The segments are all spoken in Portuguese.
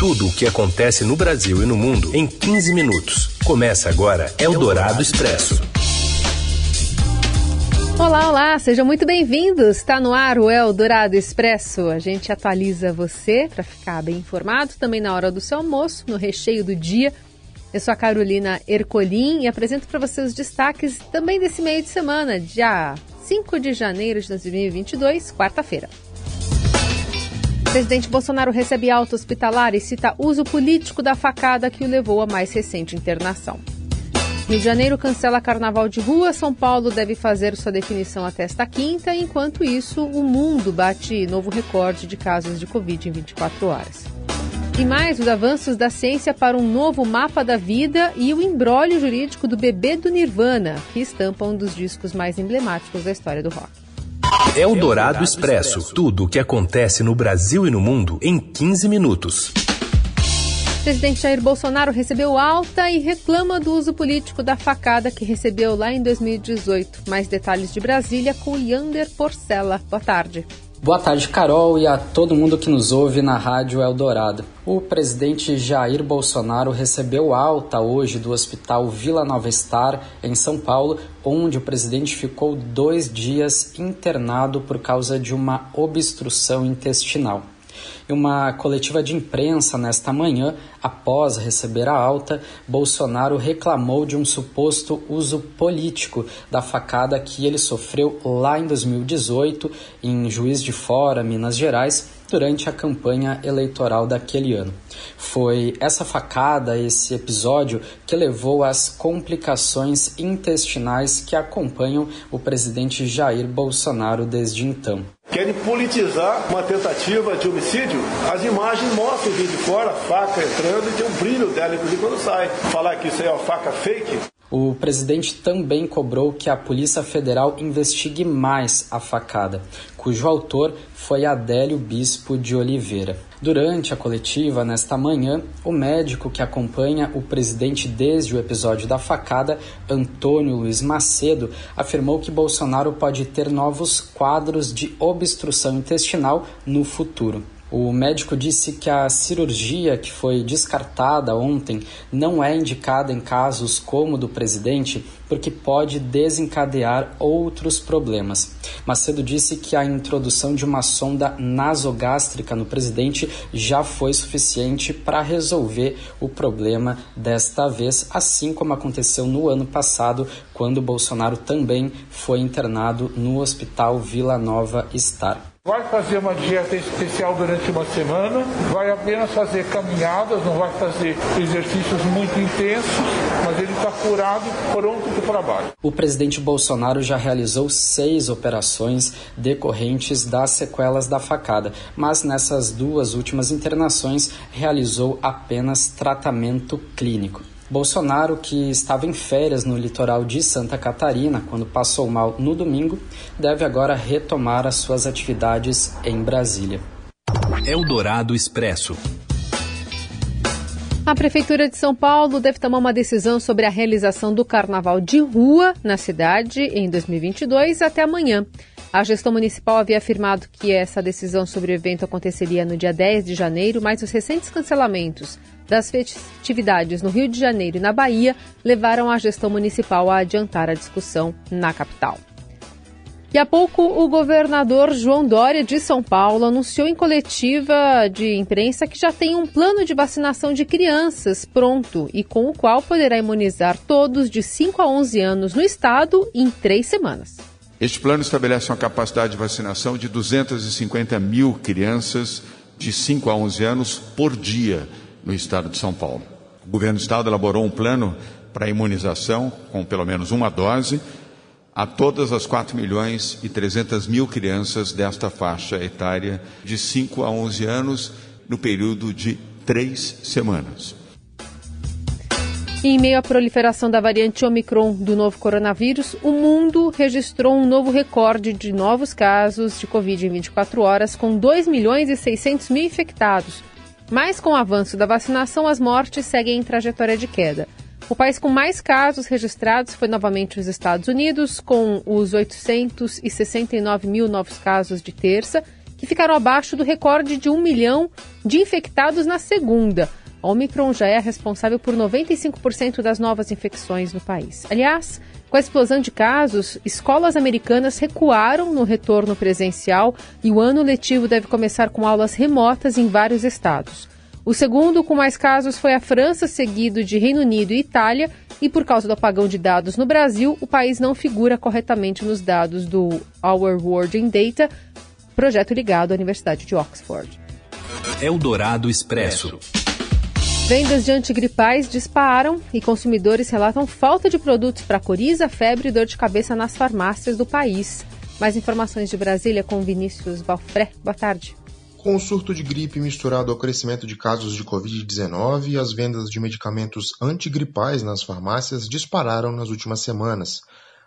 Tudo o que acontece no Brasil e no mundo em 15 minutos. Começa agora Eldorado Expresso. Olá, olá, sejam muito bem-vindos. Está no ar o Eldorado Expresso. A gente atualiza você para ficar bem informado também na hora do seu almoço, no recheio do dia. Eu sou a Carolina Ercolim e apresento para você os destaques também desse meio de semana, dia 5 de janeiro de 2022, quarta-feira. Presidente Bolsonaro recebe alta hospitalar e cita uso político da facada que o levou à mais recente internação. Rio de Janeiro cancela carnaval de rua, São Paulo deve fazer sua definição até esta quinta, enquanto isso, o mundo bate novo recorde de casos de Covid em 24 horas. E mais os avanços da ciência para um novo mapa da vida e o embrólio jurídico do bebê do Nirvana, que estampa um dos discos mais emblemáticos da história do rock. É o Dourado Expresso. Tudo o que acontece no Brasil e no mundo em 15 minutos. Presidente Jair Bolsonaro recebeu alta e reclama do uso político da facada que recebeu lá em 2018. Mais detalhes de Brasília com Yander Porcela. Boa tarde. Boa tarde, Carol, e a todo mundo que nos ouve na Rádio Eldorado. O presidente Jair Bolsonaro recebeu alta hoje do Hospital Vila Nova Star, em São Paulo, onde o presidente ficou dois dias internado por causa de uma obstrução intestinal. Em uma coletiva de imprensa nesta manhã, após receber a alta, Bolsonaro reclamou de um suposto uso político da facada que ele sofreu lá em 2018 em Juiz de Fora, Minas Gerais, durante a campanha eleitoral daquele ano. Foi essa facada, esse episódio, que levou às complicações intestinais que acompanham o presidente Jair Bolsonaro desde então querem politizar uma tentativa de homicídio. As imagens mostram o de fora, a faca entrando e tem um brilho dela, inclusive quando sai. Falar que isso aí é uma faca fake. O presidente também cobrou que a Polícia Federal investigue mais a facada, cujo autor foi Adélio Bispo de Oliveira. Durante a coletiva, nesta manhã, o médico que acompanha o presidente desde o episódio da facada, Antônio Luiz Macedo, afirmou que Bolsonaro pode ter novos quadros de obstrução intestinal no futuro. O médico disse que a cirurgia que foi descartada ontem não é indicada em casos como o do presidente, porque pode desencadear outros problemas. Macedo disse que a introdução de uma sonda nasogástrica no presidente já foi suficiente para resolver o problema desta vez, assim como aconteceu no ano passado, quando Bolsonaro também foi internado no Hospital Vila Nova Star. Vai fazer uma dieta especial durante uma semana, vai apenas fazer caminhadas, não vai fazer exercícios muito intensos, mas ele está curado, pronto para o trabalho. O presidente Bolsonaro já realizou seis operações decorrentes das sequelas da facada, mas nessas duas últimas internações realizou apenas tratamento clínico. Bolsonaro, que estava em férias no litoral de Santa Catarina quando passou mal no domingo, deve agora retomar as suas atividades em Brasília. Eldorado Expresso. A Prefeitura de São Paulo deve tomar uma decisão sobre a realização do carnaval de rua na cidade em 2022 até amanhã. A gestão municipal havia afirmado que essa decisão sobre o evento aconteceria no dia 10 de janeiro, mas os recentes cancelamentos das festividades no Rio de Janeiro e na Bahia levaram a gestão municipal a adiantar a discussão na capital. E há pouco, o governador João Dória de São Paulo anunciou em coletiva de imprensa que já tem um plano de vacinação de crianças pronto e com o qual poderá imunizar todos de 5 a 11 anos no estado em três semanas. Este plano estabelece uma capacidade de vacinação de 250 mil crianças de 5 a 11 anos por dia no estado de São Paulo. O governo do estado elaborou um plano para imunização com pelo menos uma dose a todas as 4 milhões e 300 mil crianças desta faixa etária de 5 a 11 anos no período de três semanas. Em meio à proliferação da variante Omicron do novo coronavírus, o mundo registrou um novo recorde de novos casos de Covid em 24 horas, com 2 milhões e 600 mil infectados, mas com o avanço da vacinação, as mortes seguem em trajetória de queda. O país com mais casos registrados foi novamente os Estados Unidos, com os 869 mil novos casos de terça, que ficaram abaixo do recorde de 1 milhão de infectados na segunda. A Omicron já é responsável por 95% das novas infecções no país. Aliás, com a explosão de casos, escolas americanas recuaram no retorno presencial e o ano letivo deve começar com aulas remotas em vários estados. O segundo com mais casos foi a França, seguido de Reino Unido e Itália, e por causa do apagão de dados no Brasil, o país não figura corretamente nos dados do Our World in Data, projeto ligado à Universidade de Oxford. Eldorado Expresso. Vendas de antigripais disparam e consumidores relatam falta de produtos para coriza, febre e dor de cabeça nas farmácias do país. Mais informações de Brasília com Vinícius Balfré. Boa tarde. Com o surto de gripe misturado ao crescimento de casos de Covid-19, as vendas de medicamentos antigripais nas farmácias dispararam nas últimas semanas.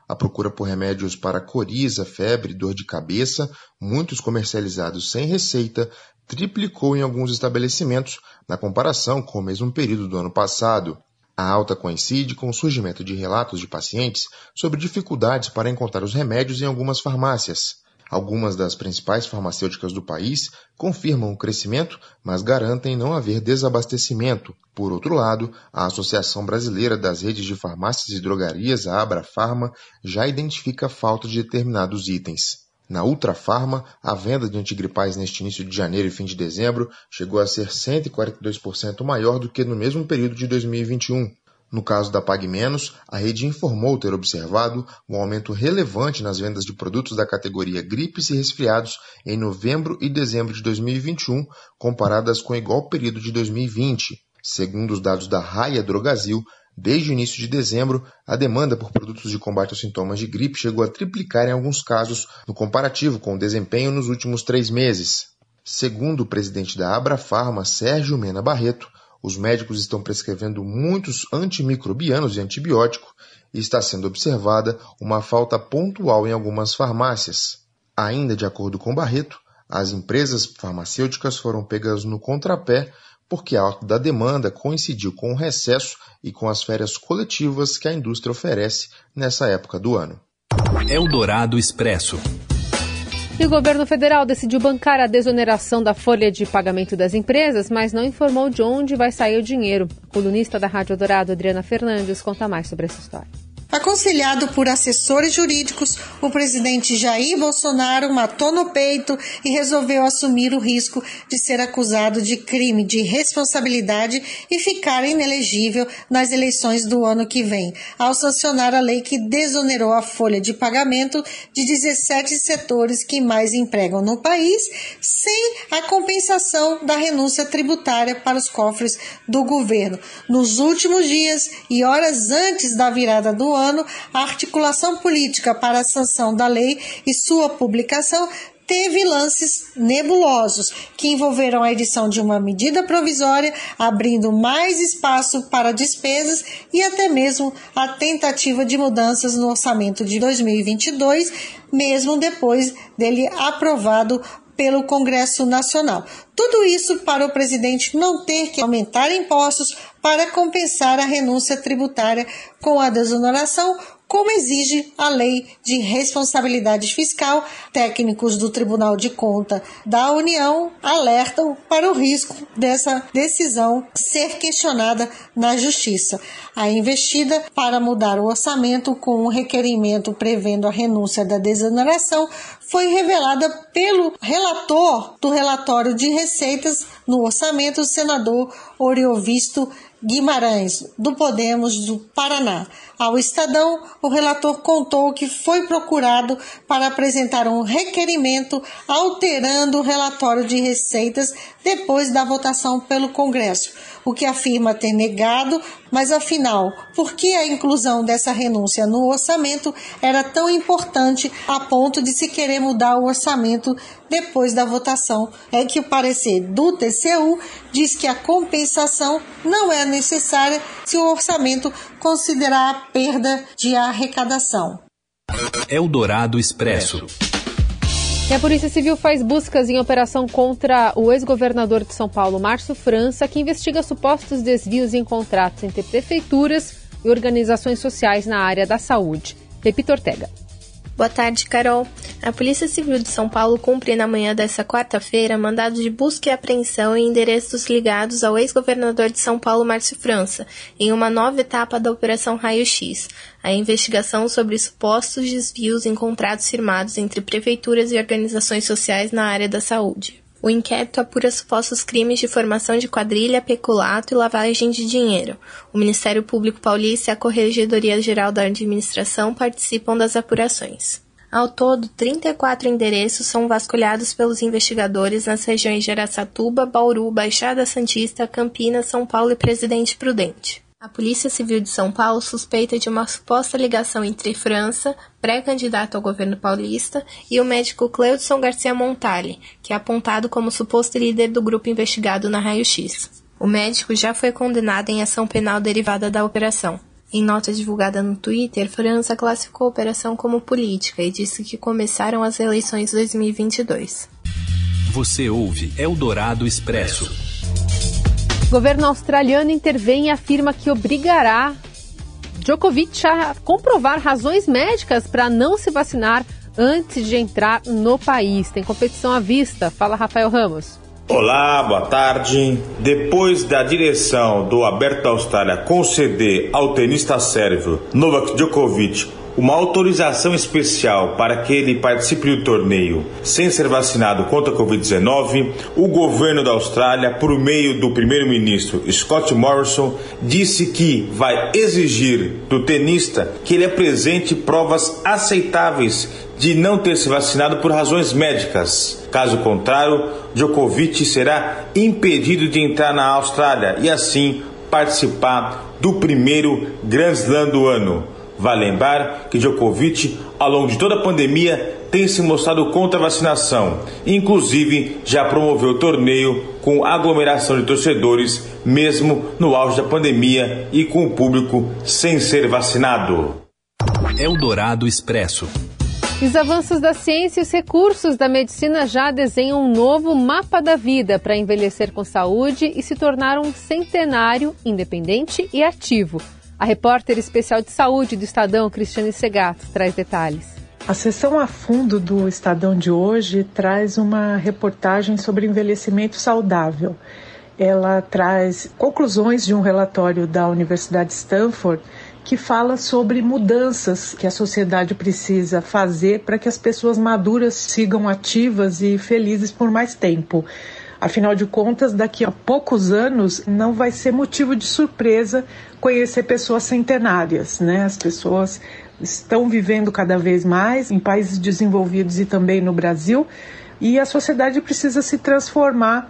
A procura por remédios para coriza, febre, dor de cabeça, muitos comercializados sem receita, triplicou em alguns estabelecimentos na comparação com o mesmo período do ano passado. A alta coincide com o surgimento de relatos de pacientes sobre dificuldades para encontrar os remédios em algumas farmácias. Algumas das principais farmacêuticas do país confirmam o crescimento, mas garantem não haver desabastecimento. Por outro lado, a Associação Brasileira das Redes de Farmácias e Drogarias, a Abrafarma, já identifica a falta de determinados itens. Na Ultrafarma, a venda de antigripais neste início de janeiro e fim de dezembro chegou a ser 142% maior do que no mesmo período de 2021. No caso da Pag Menos, a rede informou ter observado um aumento relevante nas vendas de produtos da categoria gripes e resfriados em novembro e dezembro de 2021, comparadas com o igual período de 2020. Segundo os dados da Raia Drogazil, Desde o início de dezembro, a demanda por produtos de combate aos sintomas de gripe chegou a triplicar em alguns casos no comparativo com o desempenho nos últimos três meses. Segundo o presidente da Abrafarma, Sérgio Mena Barreto, os médicos estão prescrevendo muitos antimicrobianos e antibiótico e está sendo observada uma falta pontual em algumas farmácias. Ainda de acordo com Barreto, as empresas farmacêuticas foram pegas no contrapé porque a alta da demanda coincidiu com o recesso e com as férias coletivas que a indústria oferece nessa época do ano. Eldorado Expresso. E o governo federal decidiu bancar a desoneração da folha de pagamento das empresas, mas não informou de onde vai sair o dinheiro. A colunista da Rádio Dourado, Adriana Fernandes, conta mais sobre essa história. Aconselhado por assessores jurídicos, o presidente Jair Bolsonaro matou no peito e resolveu assumir o risco de ser acusado de crime de responsabilidade e ficar inelegível nas eleições do ano que vem, ao sancionar a lei que desonerou a folha de pagamento de 17 setores que mais empregam no país, sem a compensação da renúncia tributária para os cofres do governo. Nos últimos dias e horas antes da virada do ano, ano, a articulação política para a sanção da lei e sua publicação teve lances nebulosos que envolveram a edição de uma medida provisória, abrindo mais espaço para despesas e até mesmo a tentativa de mudanças no orçamento de 2022, mesmo depois dele aprovado pelo Congresso Nacional. Tudo isso para o presidente não ter que aumentar impostos para compensar a renúncia tributária com a desoneração, como exige a Lei de Responsabilidade Fiscal. Técnicos do Tribunal de Conta da União alertam para o risco dessa decisão ser questionada na Justiça. A investida para mudar o orçamento com um requerimento prevendo a renúncia da desoneração foi revelada pelo relator do relatório de receitas no orçamento, o senador Oriovisto Guimarães, do Podemos do Paraná. Ao Estadão, o relator contou que foi procurado para apresentar um requerimento alterando o relatório de receitas depois da votação pelo Congresso, o que afirma ter negado, mas afinal, por que a inclusão dessa renúncia no orçamento era tão importante a ponto de se querer mudar o orçamento depois da votação? É que o parecer do TCU diz que a compensação não é necessária se o orçamento considerar a perda de arrecadação. Eldorado Expresso. E a Polícia Civil faz buscas em operação contra o ex-governador de São Paulo, Márcio França, que investiga supostos desvios em contratos entre prefeituras e organizações sociais na área da saúde. Pepito Ortega. Boa tarde, Carol. A Polícia Civil de São Paulo cumpre na manhã desta quarta-feira mandado de busca e apreensão em endereços ligados ao ex-governador de São Paulo, Márcio França, em uma nova etapa da Operação Raio X, a investigação sobre supostos desvios em contratos firmados entre prefeituras e organizações sociais na área da saúde. O inquérito apura supostos crimes de formação de quadrilha, peculato e lavagem de dinheiro. O Ministério Público Paulista e a Corregedoria Geral da Administração participam das apurações. Ao todo, 34 endereços são vasculhados pelos investigadores nas regiões de Araçatuba, Bauru, Baixada Santista, Campinas, São Paulo e Presidente Prudente. A Polícia Civil de São Paulo suspeita de uma suposta ligação entre França, pré-candidato ao governo paulista, e o médico Cleudson Garcia Montale, que é apontado como suposto líder do grupo investigado na Raio X. O médico já foi condenado em ação penal derivada da operação. Em nota divulgada no Twitter, França classificou a operação como política e disse que começaram as eleições 2022. Você ouve Eldorado Expresso. O governo australiano intervém e afirma que obrigará Djokovic a comprovar razões médicas para não se vacinar antes de entrar no país. Tem competição à vista. Fala, Rafael Ramos. Olá, boa tarde. Depois da direção do Aberto Austrália conceder ao tenista sérvio Novak Djokovic uma autorização especial para que ele participe do torneio sem ser vacinado contra a Covid-19, o governo da Austrália, por meio do primeiro-ministro Scott Morrison, disse que vai exigir do tenista que ele apresente provas aceitáveis de não ter se vacinado por razões médicas. Caso contrário, Djokovic será impedido de entrar na Austrália e assim participar do primeiro Grand Slam do ano. Vale lembrar que Djokovic, ao longo de toda a pandemia, tem se mostrado contra a vacinação. Inclusive, já promoveu o torneio com aglomeração de torcedores, mesmo no auge da pandemia e com o público sem ser vacinado. Eldorado Expresso. Os avanços da ciência e os recursos da medicina já desenham um novo mapa da vida para envelhecer com saúde e se tornar um centenário independente e ativo. A repórter especial de saúde do Estadão, Cristiane Segato, traz detalhes. A sessão a fundo do Estadão de hoje traz uma reportagem sobre envelhecimento saudável. Ela traz conclusões de um relatório da Universidade de Stanford que fala sobre mudanças que a sociedade precisa fazer para que as pessoas maduras sigam ativas e felizes por mais tempo. Afinal de contas, daqui a poucos anos não vai ser motivo de surpresa conhecer pessoas centenárias, né? As pessoas estão vivendo cada vez mais em países desenvolvidos e também no Brasil, e a sociedade precisa se transformar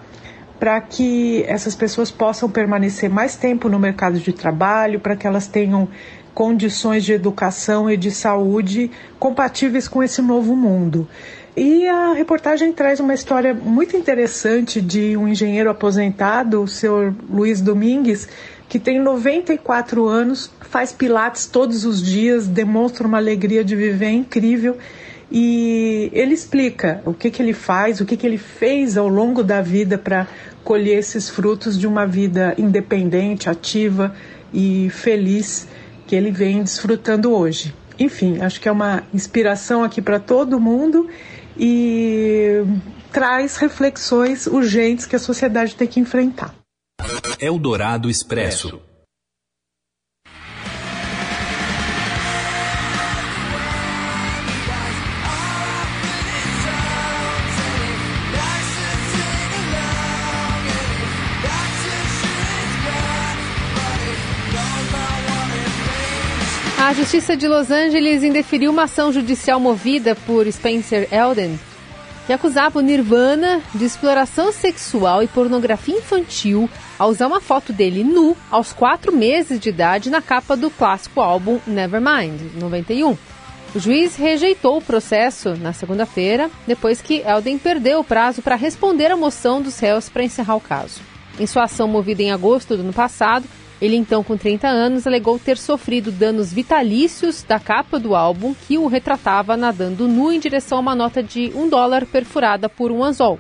para que essas pessoas possam permanecer mais tempo no mercado de trabalho, para que elas tenham condições de educação e de saúde compatíveis com esse novo mundo. E a reportagem traz uma história muito interessante de um engenheiro aposentado, o senhor Luiz Domingues, que tem 94 anos, faz pilates todos os dias, demonstra uma alegria de viver incrível. E ele explica o que, que ele faz, o que, que ele fez ao longo da vida para colher esses frutos de uma vida independente, ativa e feliz que ele vem desfrutando hoje. Enfim, acho que é uma inspiração aqui para todo mundo e traz reflexões urgentes que a sociedade tem que enfrentar. Eldorado Expresso. A Justiça de Los Angeles indeferiu uma ação judicial movida por Spencer Elden, que acusava o Nirvana de exploração sexual e pornografia infantil ao usar uma foto dele nu aos quatro meses de idade na capa do clássico álbum Nevermind, 91. O juiz rejeitou o processo na segunda-feira, depois que Elden perdeu o prazo para responder à moção dos réus para encerrar o caso. Em sua ação movida em agosto do ano passado, ele, então, com 30 anos, alegou ter sofrido danos vitalícios da capa do álbum que o retratava nadando nu em direção a uma nota de um dólar perfurada por um anzol.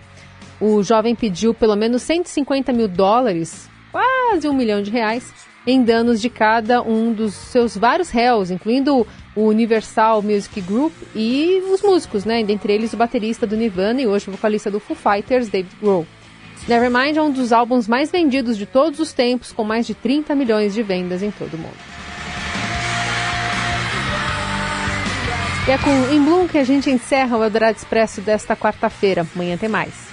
O jovem pediu pelo menos 150 mil dólares quase um milhão de reais em danos de cada um dos seus vários réus, incluindo o Universal Music Group e os músicos, né? Dentre eles o baterista do Nirvana e hoje o vocalista do Foo Fighters, David Grohl. Nevermind é um dos álbuns mais vendidos de todos os tempos, com mais de 30 milhões de vendas em todo o mundo. E é com Em Bloom que a gente encerra o Eldorado Expresso desta quarta-feira. Amanhã tem mais.